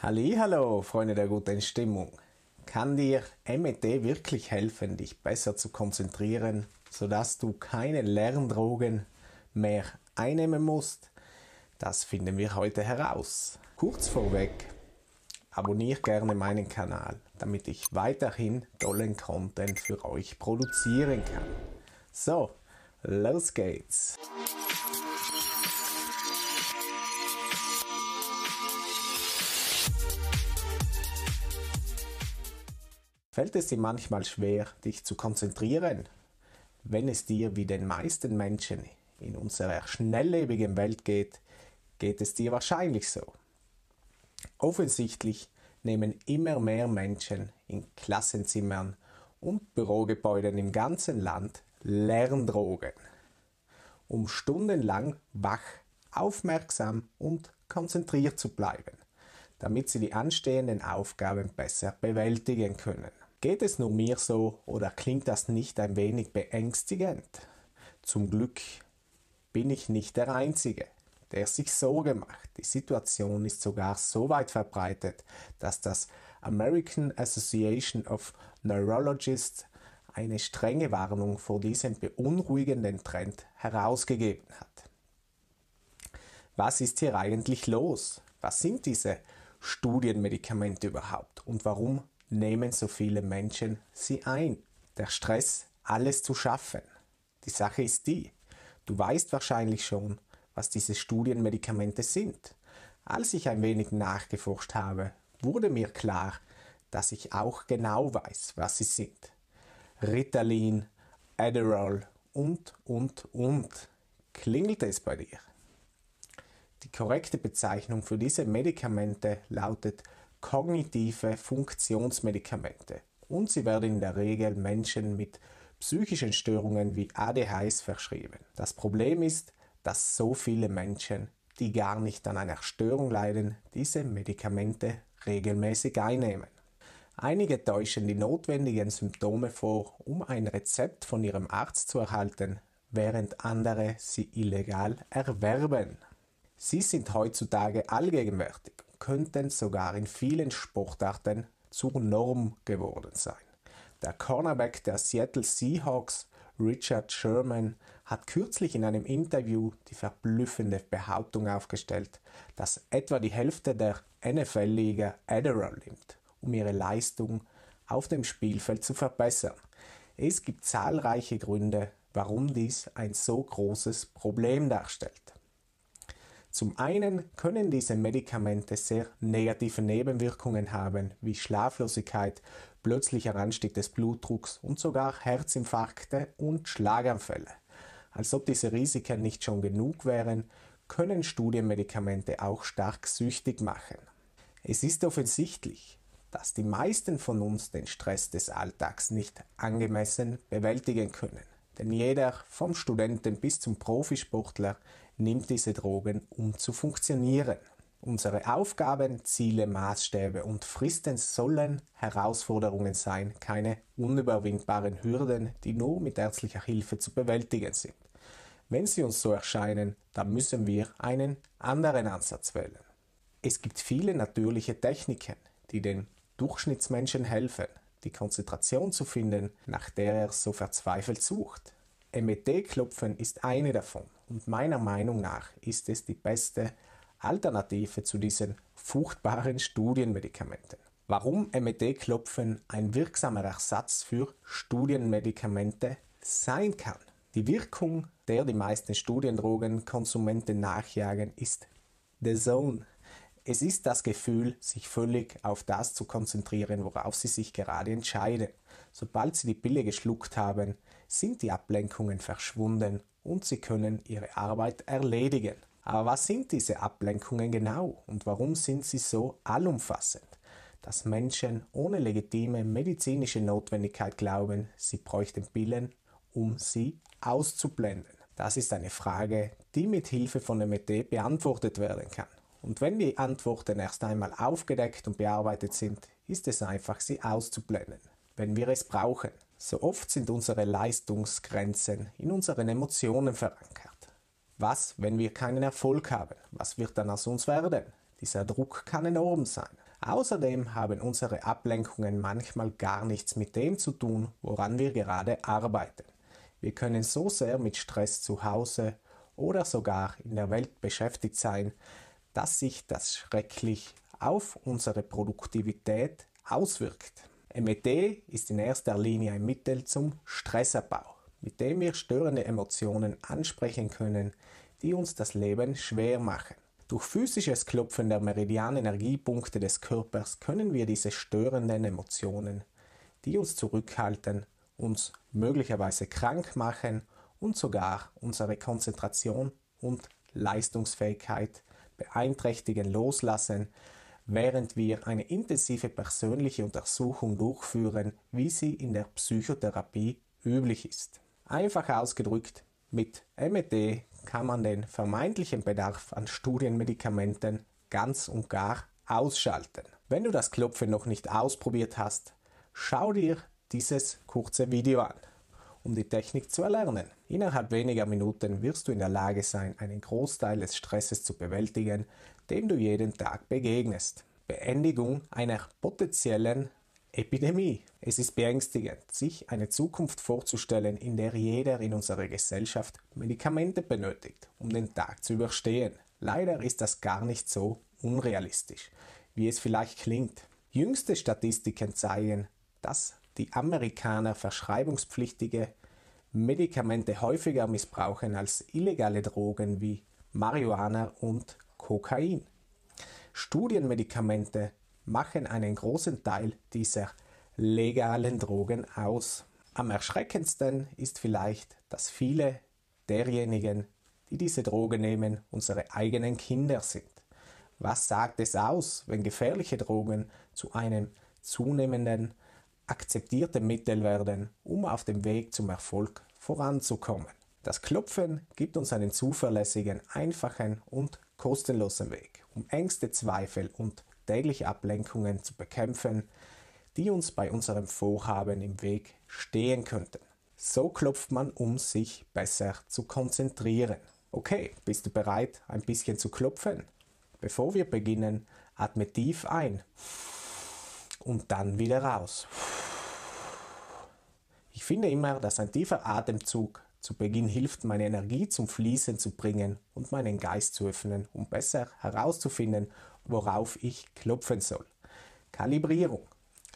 Hallo, Freunde der guten Stimmung. Kann dir MET wirklich helfen, dich besser zu konzentrieren, sodass du keine Lerndrogen mehr einnehmen musst? Das finden wir heute heraus. Kurz vorweg, abonniere gerne meinen Kanal, damit ich weiterhin tollen Content für euch produzieren kann. So, los geht's! Fällt es dir manchmal schwer, dich zu konzentrieren? Wenn es dir wie den meisten Menschen in unserer schnelllebigen Welt geht, geht es dir wahrscheinlich so. Offensichtlich nehmen immer mehr Menschen in Klassenzimmern und Bürogebäuden im ganzen Land Lerndrogen, um stundenlang wach, aufmerksam und konzentriert zu bleiben, damit sie die anstehenden Aufgaben besser bewältigen können. Geht es nur mir so oder klingt das nicht ein wenig beängstigend? Zum Glück bin ich nicht der Einzige, der sich Sorge macht. Die Situation ist sogar so weit verbreitet, dass das American Association of Neurologists eine strenge Warnung vor diesem beunruhigenden Trend herausgegeben hat. Was ist hier eigentlich los? Was sind diese Studienmedikamente überhaupt und warum nehmen so viele Menschen sie ein. Der Stress, alles zu schaffen. Die Sache ist die, du weißt wahrscheinlich schon, was diese Studienmedikamente sind. Als ich ein wenig nachgeforscht habe, wurde mir klar, dass ich auch genau weiß, was sie sind. Ritalin, Adderall und, und, und. Klingelt es bei dir? Die korrekte Bezeichnung für diese Medikamente lautet kognitive Funktionsmedikamente und sie werden in der Regel Menschen mit psychischen Störungen wie ADHS verschrieben. Das Problem ist, dass so viele Menschen, die gar nicht an einer Störung leiden, diese Medikamente regelmäßig einnehmen. Einige täuschen die notwendigen Symptome vor, um ein Rezept von ihrem Arzt zu erhalten, während andere sie illegal erwerben. Sie sind heutzutage allgegenwärtig könnten sogar in vielen Sportarten zur Norm geworden sein. Der Cornerback der Seattle Seahawks, Richard Sherman, hat kürzlich in einem Interview die verblüffende Behauptung aufgestellt, dass etwa die Hälfte der NFL-Liga Adderall nimmt, um ihre Leistung auf dem Spielfeld zu verbessern. Es gibt zahlreiche Gründe, warum dies ein so großes Problem darstellt. Zum einen können diese Medikamente sehr negative Nebenwirkungen haben, wie Schlaflosigkeit, plötzlicher Anstieg des Blutdrucks und sogar Herzinfarkte und Schlaganfälle. Als ob diese Risiken nicht schon genug wären, können Studienmedikamente auch stark süchtig machen. Es ist offensichtlich, dass die meisten von uns den Stress des Alltags nicht angemessen bewältigen können. Denn jeder, vom Studenten bis zum Profisportler, nimmt diese Drogen, um zu funktionieren. Unsere Aufgaben, Ziele, Maßstäbe und Fristen sollen Herausforderungen sein, keine unüberwindbaren Hürden, die nur mit ärztlicher Hilfe zu bewältigen sind. Wenn sie uns so erscheinen, dann müssen wir einen anderen Ansatz wählen. Es gibt viele natürliche Techniken, die den Durchschnittsmenschen helfen, die Konzentration zu finden, nach der er so verzweifelt sucht. MET-Klopfen ist eine davon und meiner Meinung nach ist es die beste Alternative zu diesen furchtbaren Studienmedikamenten. Warum MET-Klopfen ein wirksamer Ersatz für Studienmedikamente sein kann. Die Wirkung, der die meisten Studiendrogenkonsumenten nachjagen, ist The Zone. Es ist das Gefühl, sich völlig auf das zu konzentrieren, worauf sie sich gerade entscheiden. Sobald sie die Pille geschluckt haben, sind die Ablenkungen verschwunden und sie können ihre Arbeit erledigen. Aber was sind diese Ablenkungen genau und warum sind sie so allumfassend? Dass Menschen ohne legitime medizinische Notwendigkeit glauben, sie bräuchten Pillen, um sie auszublenden. Das ist eine Frage, die mit Hilfe von MT beantwortet werden kann. Und wenn die Antworten erst einmal aufgedeckt und bearbeitet sind, ist es einfach, sie auszublenden, wenn wir es brauchen. So oft sind unsere Leistungsgrenzen in unseren Emotionen verankert. Was, wenn wir keinen Erfolg haben? Was wird dann aus uns werden? Dieser Druck kann enorm sein. Außerdem haben unsere Ablenkungen manchmal gar nichts mit dem zu tun, woran wir gerade arbeiten. Wir können so sehr mit Stress zu Hause oder sogar in der Welt beschäftigt sein, dass sich das schrecklich auf unsere Produktivität auswirkt. MET ist in erster Linie ein Mittel zum Stressabbau, mit dem wir störende Emotionen ansprechen können, die uns das Leben schwer machen. Durch physisches Klopfen der Meridian-Energiepunkte des Körpers können wir diese störenden Emotionen, die uns zurückhalten, uns möglicherweise krank machen und sogar unsere Konzentration und Leistungsfähigkeit beeinträchtigen, loslassen, während wir eine intensive persönliche Untersuchung durchführen, wie sie in der Psychotherapie üblich ist. Einfach ausgedrückt, mit MET kann man den vermeintlichen Bedarf an Studienmedikamenten ganz und gar ausschalten. Wenn du das Klopfen noch nicht ausprobiert hast, schau dir dieses kurze Video an, um die Technik zu erlernen. Innerhalb weniger Minuten wirst du in der Lage sein, einen Großteil des Stresses zu bewältigen, dem du jeden Tag begegnest. Beendigung einer potenziellen Epidemie. Es ist beängstigend, sich eine Zukunft vorzustellen, in der jeder in unserer Gesellschaft Medikamente benötigt, um den Tag zu überstehen. Leider ist das gar nicht so unrealistisch, wie es vielleicht klingt. Jüngste Statistiken zeigen, dass die Amerikaner verschreibungspflichtige Medikamente häufiger missbrauchen als illegale Drogen wie Marihuana und Kokain. Studienmedikamente machen einen großen Teil dieser legalen Drogen aus. Am erschreckendsten ist vielleicht, dass viele derjenigen, die diese Drogen nehmen, unsere eigenen Kinder sind. Was sagt es aus, wenn gefährliche Drogen zu einem zunehmenden akzeptierten Mittel werden, um auf dem Weg zum Erfolg voranzukommen? Das Klopfen gibt uns einen zuverlässigen, einfachen und kostenlosen Weg, um Ängste, Zweifel und tägliche Ablenkungen zu bekämpfen, die uns bei unserem Vorhaben im Weg stehen könnten. So klopft man, um sich besser zu konzentrieren. Okay, bist du bereit, ein bisschen zu klopfen? Bevor wir beginnen, atme tief ein und dann wieder raus. Ich finde immer, dass ein tiefer Atemzug zu Beginn hilft, meine Energie zum Fließen zu bringen und meinen Geist zu öffnen, um besser herauszufinden, worauf ich klopfen soll. Kalibrierung.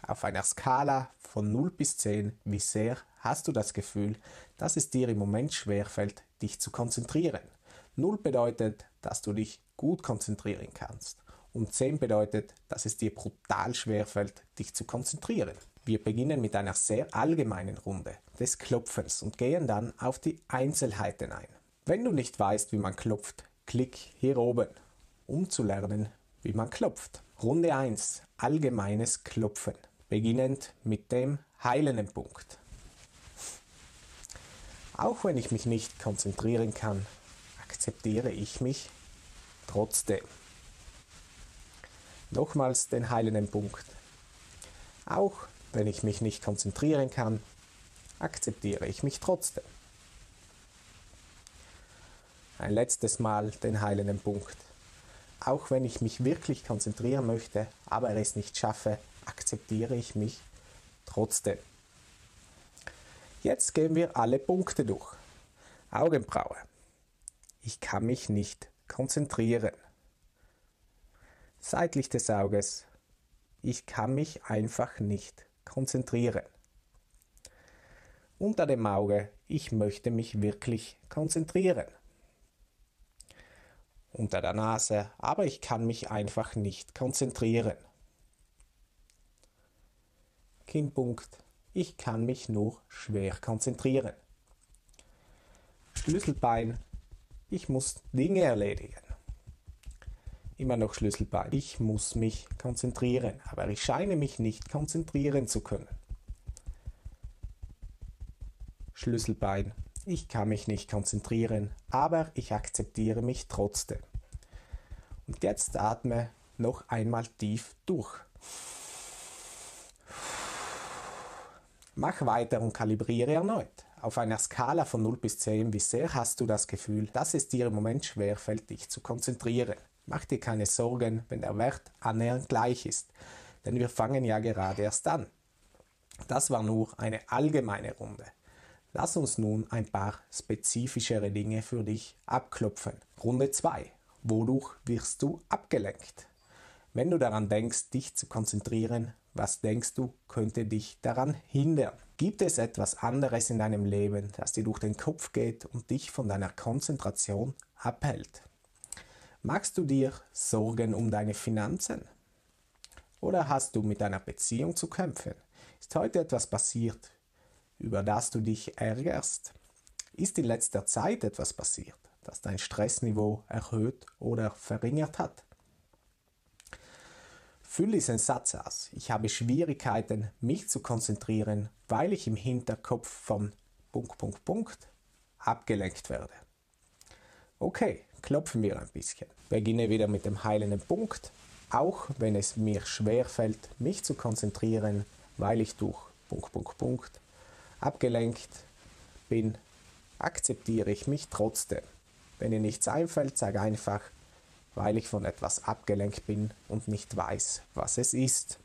Auf einer Skala von 0 bis 10, wie sehr hast du das Gefühl, dass es dir im Moment schwerfällt, dich zu konzentrieren? 0 bedeutet, dass du dich gut konzentrieren kannst. Und 10 bedeutet, dass es dir brutal schwerfällt, dich zu konzentrieren. Wir beginnen mit einer sehr allgemeinen Runde des Klopfens und gehen dann auf die Einzelheiten ein. Wenn du nicht weißt, wie man klopft, klick hier oben, um zu lernen, wie man klopft. Runde 1. Allgemeines Klopfen. Beginnend mit dem heilenden Punkt. Auch wenn ich mich nicht konzentrieren kann, akzeptiere ich mich trotzdem. Nochmals den heilenden Punkt. Auch wenn ich mich nicht konzentrieren kann, akzeptiere ich mich trotzdem. Ein letztes Mal den heilenden Punkt. Auch wenn ich mich wirklich konzentrieren möchte, aber es nicht schaffe, akzeptiere ich mich trotzdem. Jetzt gehen wir alle Punkte durch. Augenbraue. Ich kann mich nicht konzentrieren. Seitlich des Auges. Ich kann mich einfach nicht konzentrieren. Unter dem Auge. Ich möchte mich wirklich konzentrieren unter der Nase, aber ich kann mich einfach nicht konzentrieren. Kinnpunkt. Ich kann mich nur schwer konzentrieren. Schlüsselbein. Ich muss Dinge erledigen. Immer noch Schlüsselbein. Ich muss mich konzentrieren, aber ich scheine mich nicht konzentrieren zu können. Schlüsselbein. Ich kann mich nicht konzentrieren, aber ich akzeptiere mich trotzdem. Und jetzt atme noch einmal tief durch. Mach weiter und kalibriere erneut. Auf einer Skala von 0 bis 10, wie sehr hast du das Gefühl, dass es dir im Moment schwerfällt, dich zu konzentrieren? Mach dir keine Sorgen, wenn der Wert annähernd gleich ist, denn wir fangen ja gerade erst an. Das war nur eine allgemeine Runde. Lass uns nun ein paar spezifischere Dinge für dich abklopfen. Runde 2. Wodurch wirst du abgelenkt? Wenn du daran denkst, dich zu konzentrieren, was denkst du, könnte dich daran hindern? Gibt es etwas anderes in deinem Leben, das dir durch den Kopf geht und dich von deiner Konzentration abhält? Machst du dir Sorgen um deine Finanzen? Oder hast du mit deiner Beziehung zu kämpfen? Ist heute etwas passiert, über das du dich ärgerst? Ist in letzter Zeit etwas passiert, das dein Stressniveau erhöht oder verringert hat? Füll diesen Satz aus. Ich habe Schwierigkeiten, mich zu konzentrieren, weil ich im Hinterkopf von Punkt, Punkt, Punkt abgelenkt werde. Okay, klopfen wir ein bisschen. Beginne wieder mit dem heilenden Punkt. Auch wenn es mir schwer fällt, mich zu konzentrieren, weil ich durch Punkt, Punkt, Punkt abgelenkt bin, akzeptiere ich mich trotzdem. Wenn dir nichts einfällt, sag einfach, weil ich von etwas abgelenkt bin und nicht weiß, was es ist.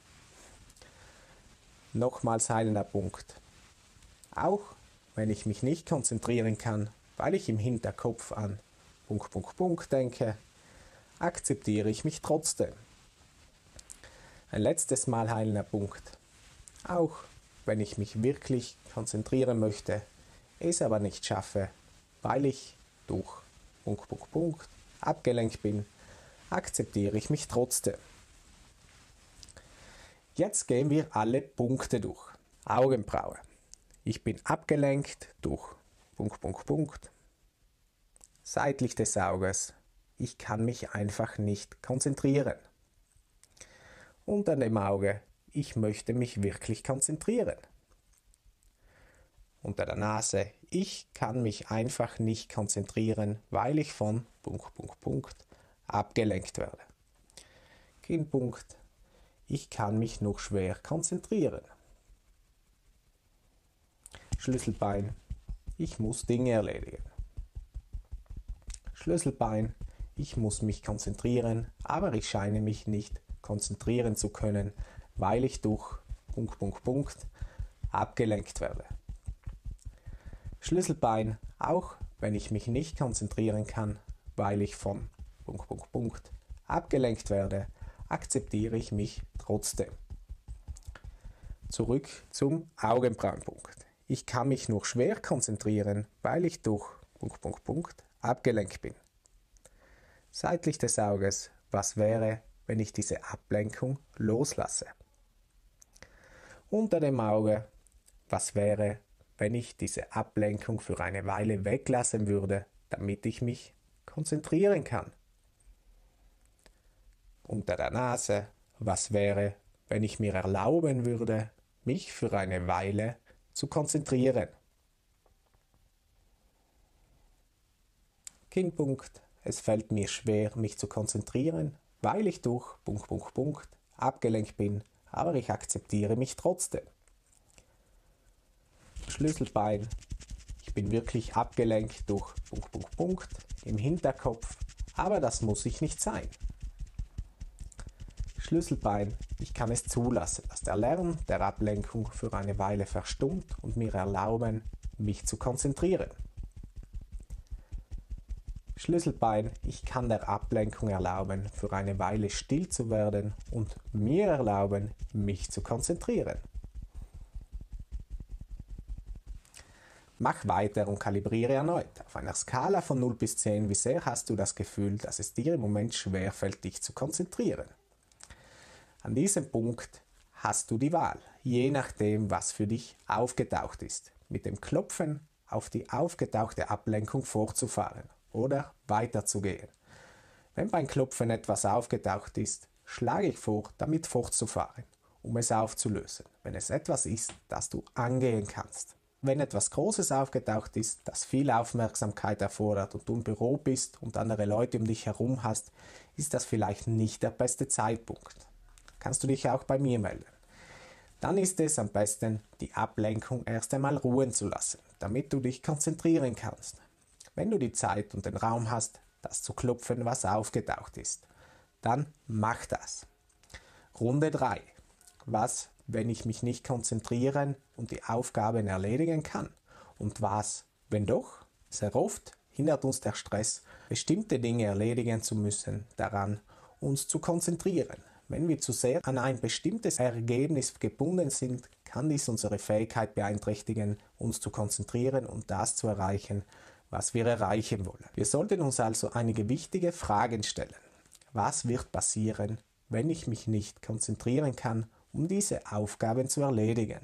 Nochmals heilender Punkt. Auch wenn ich mich nicht konzentrieren kann, weil ich im Hinterkopf an Punkt, Punkt, Punkt denke, akzeptiere ich mich trotzdem. Ein letztes Mal heilender Punkt. Auch wenn ich mich wirklich konzentrieren möchte, es aber nicht schaffe, weil ich durch Punkt, Punkt, Punkt abgelenkt bin, akzeptiere ich mich trotzdem. Jetzt gehen wir alle Punkte durch. Augenbraue. Ich bin abgelenkt durch Punkt, Punkt, Punkt. Seitlich des Auges. Ich kann mich einfach nicht konzentrieren. Unter dem Auge ich möchte mich wirklich konzentrieren. Unter der Nase, ich kann mich einfach nicht konzentrieren, weil ich von Punkt, Punkt, Punkt abgelenkt werde. Kinnpunkt, ich kann mich noch schwer konzentrieren. Schlüsselbein, ich muss Dinge erledigen. Schlüsselbein, ich muss mich konzentrieren, aber ich scheine mich nicht konzentrieren zu können, weil ich durch Punkt, Punkt, Punkt abgelenkt werde. Schlüsselbein, auch wenn ich mich nicht konzentrieren kann, weil ich von Punkt, Punkt, Punkt abgelenkt werde, akzeptiere ich mich trotzdem. Zurück zum Augenbrauenpunkt. Ich kann mich nur schwer konzentrieren, weil ich durch Punkt, Punkt, Punkt abgelenkt bin. Seitlich des Auges, was wäre, wenn ich diese Ablenkung loslasse? unter dem Auge, was wäre, wenn ich diese Ablenkung für eine Weile weglassen würde, damit ich mich konzentrieren kann. Unter der Nase, was wäre, wenn ich mir erlauben würde, mich für eine Weile zu konzentrieren. Kinnpunkt, es fällt mir schwer, mich zu konzentrieren, weil ich durch Punkt, Punkt, Punkt abgelenkt bin aber ich akzeptiere mich trotzdem. Schlüsselbein. Ich bin wirklich abgelenkt durch Punkt, Punkt, Punkt im Hinterkopf, aber das muss ich nicht sein. Schlüsselbein. Ich kann es zulassen, dass der Lärm der Ablenkung für eine Weile verstummt und mir erlauben, mich zu konzentrieren. Schlüsselbein, ich kann der Ablenkung erlauben, für eine Weile still zu werden und mir erlauben, mich zu konzentrieren. Mach weiter und kalibriere erneut. Auf einer Skala von 0 bis 10, wie sehr hast du das Gefühl, dass es dir im Moment schwerfällt, dich zu konzentrieren? An diesem Punkt hast du die Wahl, je nachdem, was für dich aufgetaucht ist, mit dem Klopfen auf die aufgetauchte Ablenkung fortzufahren oder weiterzugehen. Wenn beim Klopfen etwas aufgetaucht ist, schlage ich vor, damit fortzufahren, um es aufzulösen, wenn es etwas ist, das du angehen kannst. Wenn etwas Großes aufgetaucht ist, das viel Aufmerksamkeit erfordert und du im Büro bist und andere Leute um dich herum hast, ist das vielleicht nicht der beste Zeitpunkt. Kannst du dich auch bei mir melden. Dann ist es am besten, die Ablenkung erst einmal ruhen zu lassen, damit du dich konzentrieren kannst. Wenn du die Zeit und den Raum hast, das zu klopfen, was aufgetaucht ist. Dann mach das. Runde 3. Was, wenn ich mich nicht konzentrieren und die Aufgaben erledigen kann? Und was, wenn doch? Sehr oft hindert uns der Stress, bestimmte Dinge erledigen zu müssen, daran uns zu konzentrieren. Wenn wir zu sehr an ein bestimmtes Ergebnis gebunden sind, kann dies unsere Fähigkeit beeinträchtigen, uns zu konzentrieren und das zu erreichen, was wir erreichen wollen. Wir sollten uns also einige wichtige Fragen stellen. Was wird passieren, wenn ich mich nicht konzentrieren kann, um diese Aufgaben zu erledigen?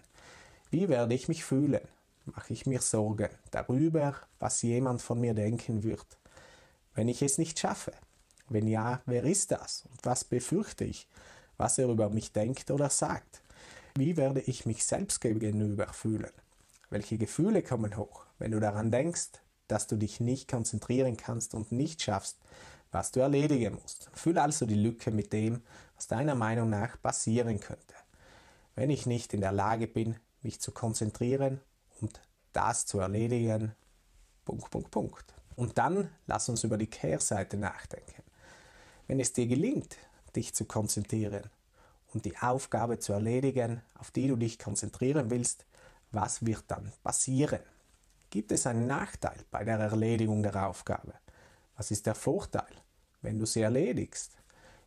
Wie werde ich mich fühlen? Mache ich mir Sorgen darüber, was jemand von mir denken wird, wenn ich es nicht schaffe? Wenn ja, wer ist das und was befürchte ich, was er über mich denkt oder sagt? Wie werde ich mich selbst gegenüber fühlen? Welche Gefühle kommen hoch, wenn du daran denkst, dass du dich nicht konzentrieren kannst und nicht schaffst, was du erledigen musst? Fülle also die Lücke mit dem, was deiner Meinung nach passieren könnte. Wenn ich nicht in der Lage bin, mich zu konzentrieren und das zu erledigen, Punkt, Punkt, Punkt. Und dann lass uns über die Kehrseite nachdenken. Wenn es dir gelingt, dich zu konzentrieren und die Aufgabe zu erledigen, auf die du dich konzentrieren willst, was wird dann passieren? Gibt es einen Nachteil bei der Erledigung der Aufgabe? Was ist der Vorteil, wenn du sie erledigst?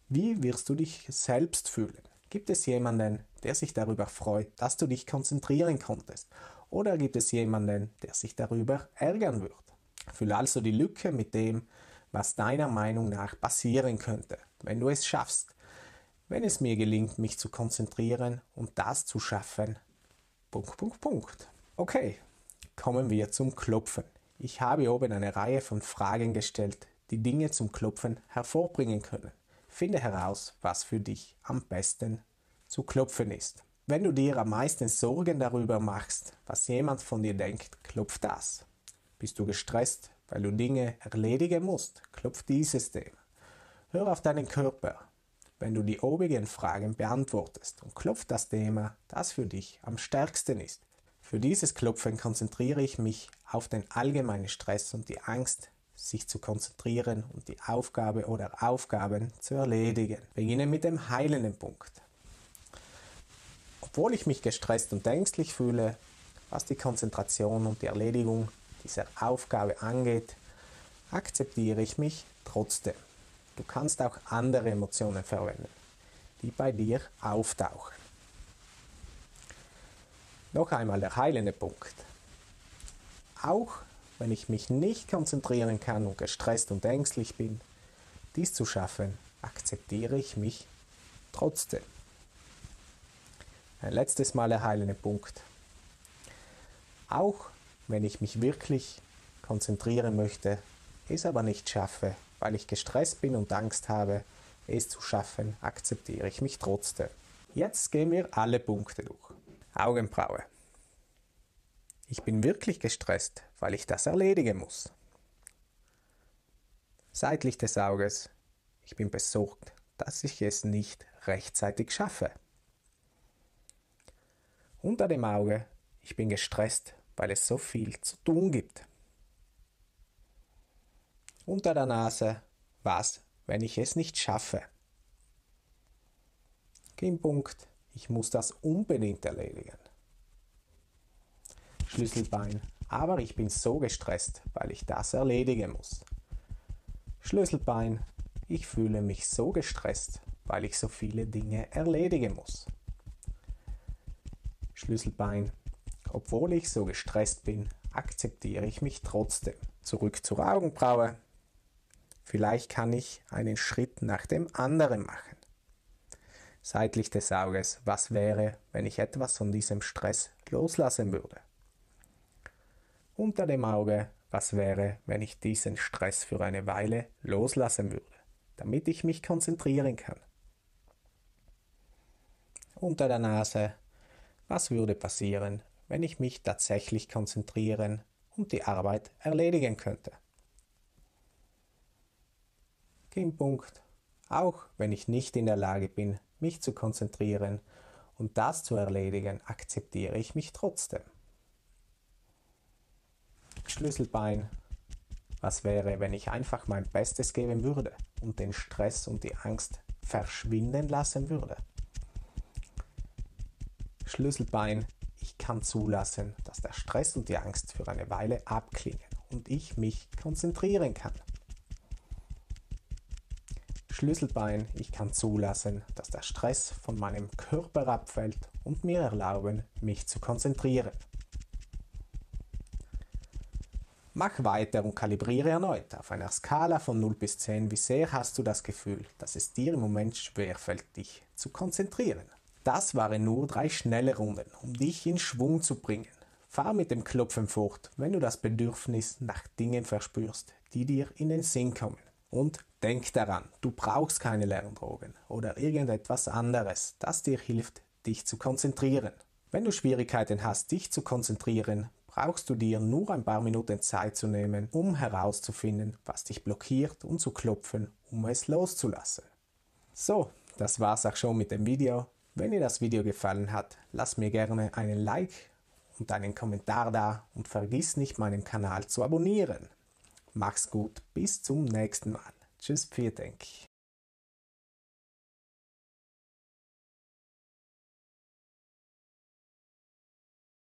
Wie wirst du dich selbst fühlen? Gibt es jemanden, der sich darüber freut, dass du dich konzentrieren konntest? Oder gibt es jemanden, der sich darüber ärgern wird? Fülle also die Lücke mit dem, was deiner Meinung nach passieren könnte, wenn du es schaffst, wenn es mir gelingt, mich zu konzentrieren und das zu schaffen. Punkt, Punkt, Punkt. Okay, kommen wir zum Klopfen. Ich habe oben eine Reihe von Fragen gestellt, die Dinge zum Klopfen hervorbringen können. Finde heraus, was für dich am besten zu klopfen ist. Wenn du dir am meisten Sorgen darüber machst, was jemand von dir denkt, klopf das. Bist du gestresst, weil du Dinge erledigen musst, klopf dieses Thema. Hör auf deinen Körper, wenn du die obigen Fragen beantwortest und klopf das Thema, das für dich am stärksten ist. Für dieses Klopfen konzentriere ich mich auf den allgemeinen Stress und die Angst, sich zu konzentrieren und die Aufgabe oder Aufgaben zu erledigen. Beginne mit dem heilenden Punkt. Obwohl ich mich gestresst und ängstlich fühle, was die Konzentration und die Erledigung dieser Aufgabe angeht, akzeptiere ich mich trotzdem. Du kannst auch andere Emotionen verwenden, die bei dir auftauchen. Noch einmal der heilende Punkt. Auch wenn ich mich nicht konzentrieren kann und gestresst und ängstlich bin, dies zu schaffen, akzeptiere ich mich trotzdem. Ein letztes Mal der heilende Punkt. Auch wenn ich mich wirklich konzentrieren möchte, es aber nicht schaffe, weil ich gestresst bin und Angst habe, es zu schaffen, akzeptiere ich mich trotzdem. Jetzt gehen wir alle Punkte durch. Augenbraue. Ich bin wirklich gestresst, weil ich das erledigen muss. Seitlich des Auges. Ich bin besorgt, dass ich es nicht rechtzeitig schaffe. Unter dem Auge. Ich bin gestresst, weil es so viel zu tun gibt. Unter der Nase, was, wenn ich es nicht schaffe? Kinnpunkt, ich muss das unbedingt erledigen. Schlüsselbein, aber ich bin so gestresst, weil ich das erledigen muss. Schlüsselbein, ich fühle mich so gestresst, weil ich so viele Dinge erledigen muss. Schlüsselbein, obwohl ich so gestresst bin, akzeptiere ich mich trotzdem. Zurück zur Augenbraue. Vielleicht kann ich einen Schritt nach dem anderen machen. Seitlich des Auges, was wäre, wenn ich etwas von diesem Stress loslassen würde? Unter dem Auge, was wäre, wenn ich diesen Stress für eine Weile loslassen würde, damit ich mich konzentrieren kann? Unter der Nase, was würde passieren, wenn ich mich tatsächlich konzentrieren und die Arbeit erledigen könnte. Kinnpunkt. Auch wenn ich nicht in der Lage bin, mich zu konzentrieren und das zu erledigen, akzeptiere ich mich trotzdem. Schlüsselbein. Was wäre, wenn ich einfach mein Bestes geben würde und den Stress und die Angst verschwinden lassen würde? Schlüsselbein, ich kann zulassen, dass der Stress und die Angst für eine Weile abklingen und ich mich konzentrieren kann. Schlüsselbein, ich kann zulassen, dass der Stress von meinem Körper abfällt und mir erlauben, mich zu konzentrieren. Mach weiter und kalibriere erneut. Auf einer Skala von 0 bis 10, wie sehr hast du das Gefühl, dass es dir im Moment schwerfällt, dich zu konzentrieren? Das waren nur drei schnelle Runden, um dich in Schwung zu bringen. Fahr mit dem Klopfen fort, wenn du das Bedürfnis nach Dingen verspürst, die dir in den Sinn kommen. Und denk daran, du brauchst keine Lerndrogen oder irgendetwas anderes, das dir hilft, dich zu konzentrieren. Wenn du Schwierigkeiten hast, dich zu konzentrieren, brauchst du dir nur ein paar Minuten Zeit zu nehmen, um herauszufinden, was dich blockiert und zu klopfen, um es loszulassen. So, das war's auch schon mit dem Video. Wenn dir das Video gefallen hat, lass mir gerne einen Like und einen Kommentar da und vergiss nicht meinen Kanal zu abonnieren. Mach's gut, bis zum nächsten Mal. Tschüss, vielen Dank.